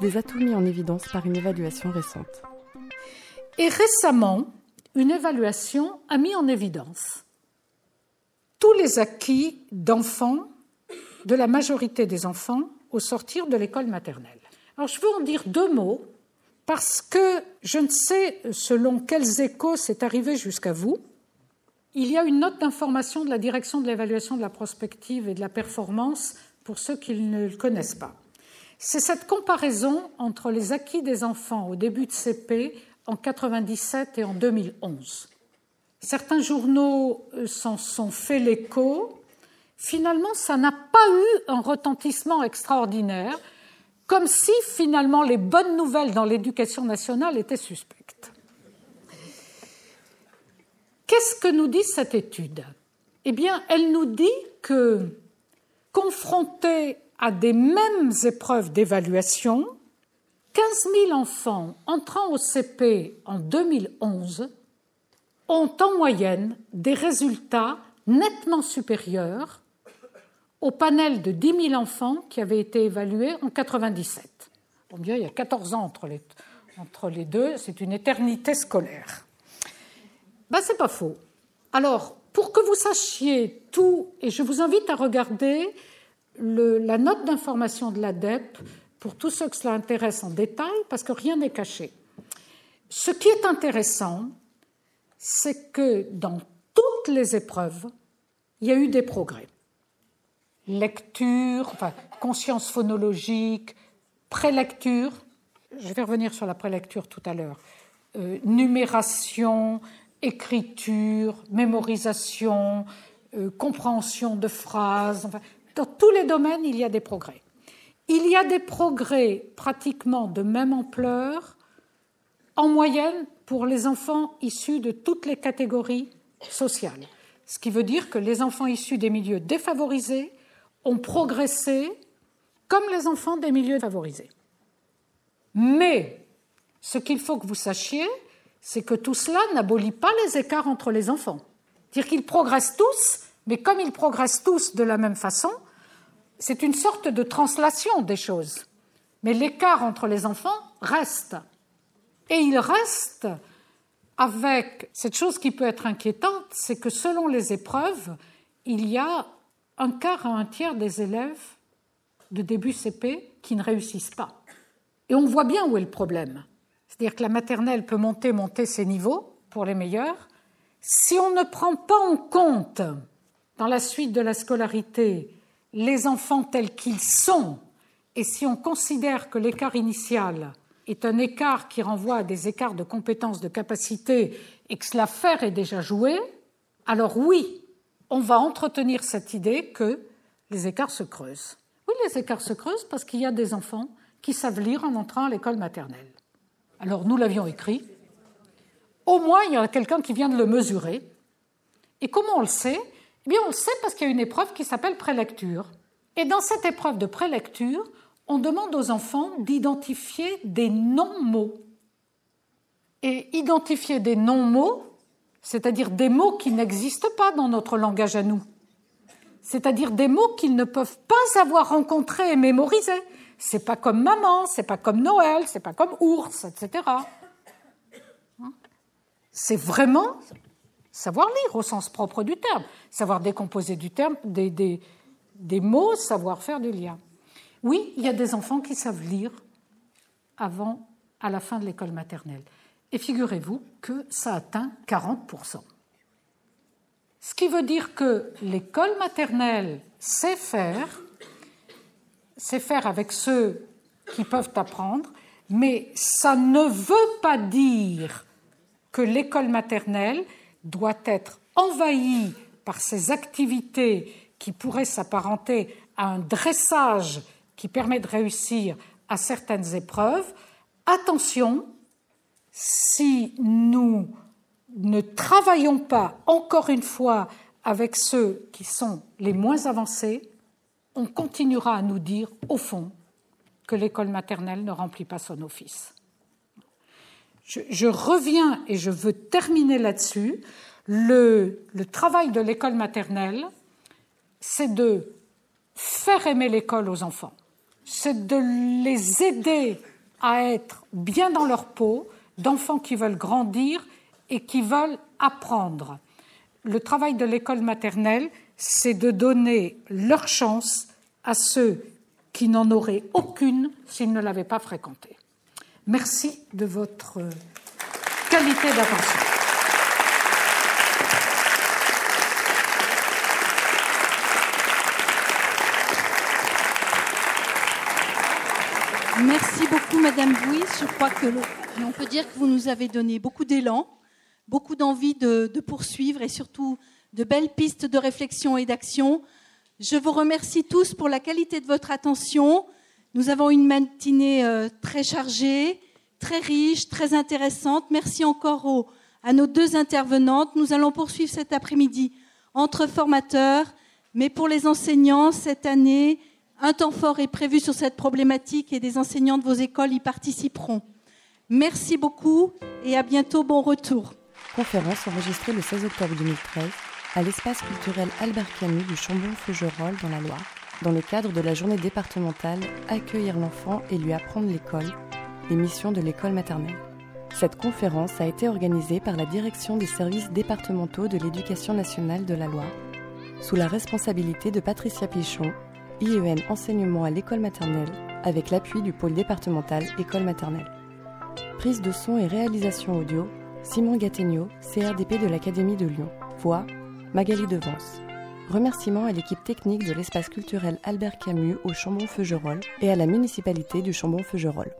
des atouts mis en évidence par une évaluation récente. Et récemment, une évaluation a mis en évidence tous les acquis d'enfants, de la majorité des enfants, au sortir de l'école maternelle. Alors je veux en dire deux mots parce que je ne sais selon quels échos c'est arrivé jusqu'à vous. Il y a une note d'information de la direction de l'évaluation de la prospective et de la performance pour ceux qui ne le connaissent pas. C'est cette comparaison entre les acquis des enfants au début de CP en 1997 et en 2011. Certains journaux euh, s'en sont fait l'écho. Finalement, ça n'a pas eu un retentissement extraordinaire, comme si finalement les bonnes nouvelles dans l'éducation nationale étaient suspectes. Qu'est-ce que nous dit cette étude? Eh bien, elle nous dit que, confrontés à des mêmes épreuves d'évaluation, 15 000 enfants entrant au CP en 2011 ont en moyenne des résultats nettement supérieurs au panel de 10 000 enfants qui avaient été évalués en 1997. Bon, bien, il y a 14 ans entre les, entre les deux, c'est une éternité scolaire. Ben, c'est pas faux. Alors, pour que vous sachiez tout, et je vous invite à regarder la note d'information de l'ADEP pour tous ceux que cela intéresse en détail, parce que rien n'est caché. Ce qui est intéressant, c'est que dans toutes les épreuves, il y a eu des progrès. Lecture, conscience phonologique, prélecture, je vais revenir sur la prélecture tout à l'heure, euh, numération, écriture, mémorisation, euh, compréhension de phrases, enfin, dans tous les domaines, il y a des progrès. Il y a des progrès pratiquement de même ampleur en moyenne pour les enfants issus de toutes les catégories sociales. Ce qui veut dire que les enfants issus des milieux défavorisés ont progressé comme les enfants des milieux favorisés. Mais ce qu'il faut que vous sachiez, c'est que tout cela n'abolit pas les écarts entre les enfants. Dire qu'ils progressent tous, mais comme ils progressent tous de la même façon, c'est une sorte de translation des choses. Mais l'écart entre les enfants reste. Et il reste avec cette chose qui peut être inquiétante, c'est que selon les épreuves, il y a un quart à un tiers des élèves de début CP qui ne réussissent pas. Et on voit bien où est le problème. C'est-à-dire que la maternelle peut monter, monter ses niveaux pour les meilleurs. Si on ne prend pas en compte, dans la suite de la scolarité, les enfants tels qu'ils sont, et si on considère que l'écart initial est un écart qui renvoie à des écarts de compétences, de capacités, et que l'affaire est déjà jouée, alors oui, on va entretenir cette idée que les écarts se creusent. Oui, les écarts se creusent parce qu'il y a des enfants qui savent lire en entrant à l'école maternelle. Alors nous l'avions écrit. Au moins, il y a quelqu'un qui vient de le mesurer. Et comment on le sait? Eh bien, on le sait parce qu'il y a une épreuve qui s'appelle prélecture. Et dans cette épreuve de prélecture, on demande aux enfants d'identifier des non-mots. Et identifier des non-mots, c'est-à-dire des mots qui n'existent pas dans notre langage à nous, c'est-à-dire des mots qu'ils ne peuvent pas avoir rencontrés et mémorisés. C'est pas comme maman, c'est pas comme Noël, c'est pas comme ours, etc. C'est vraiment savoir lire au sens propre du terme, savoir décomposer du terme, des, des, mots, savoir faire du lien. Oui, il y a des enfants qui savent lire avant, à la fin de l'école maternelle. Et figurez-vous que ça atteint 40%. Ce qui veut dire que l'école maternelle sait faire, sait faire avec ceux qui peuvent apprendre, mais ça ne veut pas dire que l'école maternelle doit être envahie par ces activités qui pourraient s'apparenter à un dressage qui permet de réussir à certaines épreuves, attention, si nous ne travaillons pas encore une fois avec ceux qui sont les moins avancés, on continuera à nous dire, au fond, que l'école maternelle ne remplit pas son office. Je, reviens et je veux terminer là-dessus. Le travail de l'école maternelle, c'est de faire aimer l'école aux enfants c'est de les aider à être bien dans leur peau, d'enfants qui veulent grandir et qui veulent apprendre. Le travail de l'école maternelle, c'est de donner leur chance à ceux qui n'en auraient aucune s'ils ne l'avaient pas fréquentée. Merci de votre qualité d'attention. Merci beaucoup, Madame Bouy. Je crois que on peut dire que vous nous avez donné beaucoup d'élan, beaucoup d'envie de, de, poursuivre et surtout de belles pistes de réflexion et d'action. Je vous remercie tous pour la qualité de votre attention. Nous avons une matinée euh, très chargée, très riche, très intéressante. Merci encore aux, à nos deux intervenantes. Nous allons poursuivre cet après-midi entre formateurs, mais pour les enseignants, cette année, un temps fort est prévu sur cette problématique et des enseignants de vos écoles y participeront. Merci beaucoup et à bientôt. Bon retour. Conférence enregistrée le 16 octobre 2013 à l'espace culturel Albert Camus du Chambon-Feugerolles dans la Loire, dans le cadre de la journée départementale Accueillir l'enfant et lui apprendre l'école, les missions de l'école maternelle. Cette conférence a été organisée par la Direction des services départementaux de l'éducation nationale de la Loire, sous la responsabilité de Patricia Pichon, IEN Enseignement à l'école maternelle, avec l'appui du pôle départemental École maternelle. Prise de son et réalisation audio, Simon Gattegno, CRDP de l'Académie de Lyon. Voix, Magali Devance. Remerciements à l'équipe technique de l'espace culturel Albert Camus au Chambon-Feugerolles et à la municipalité du Chambon-Feugerolles.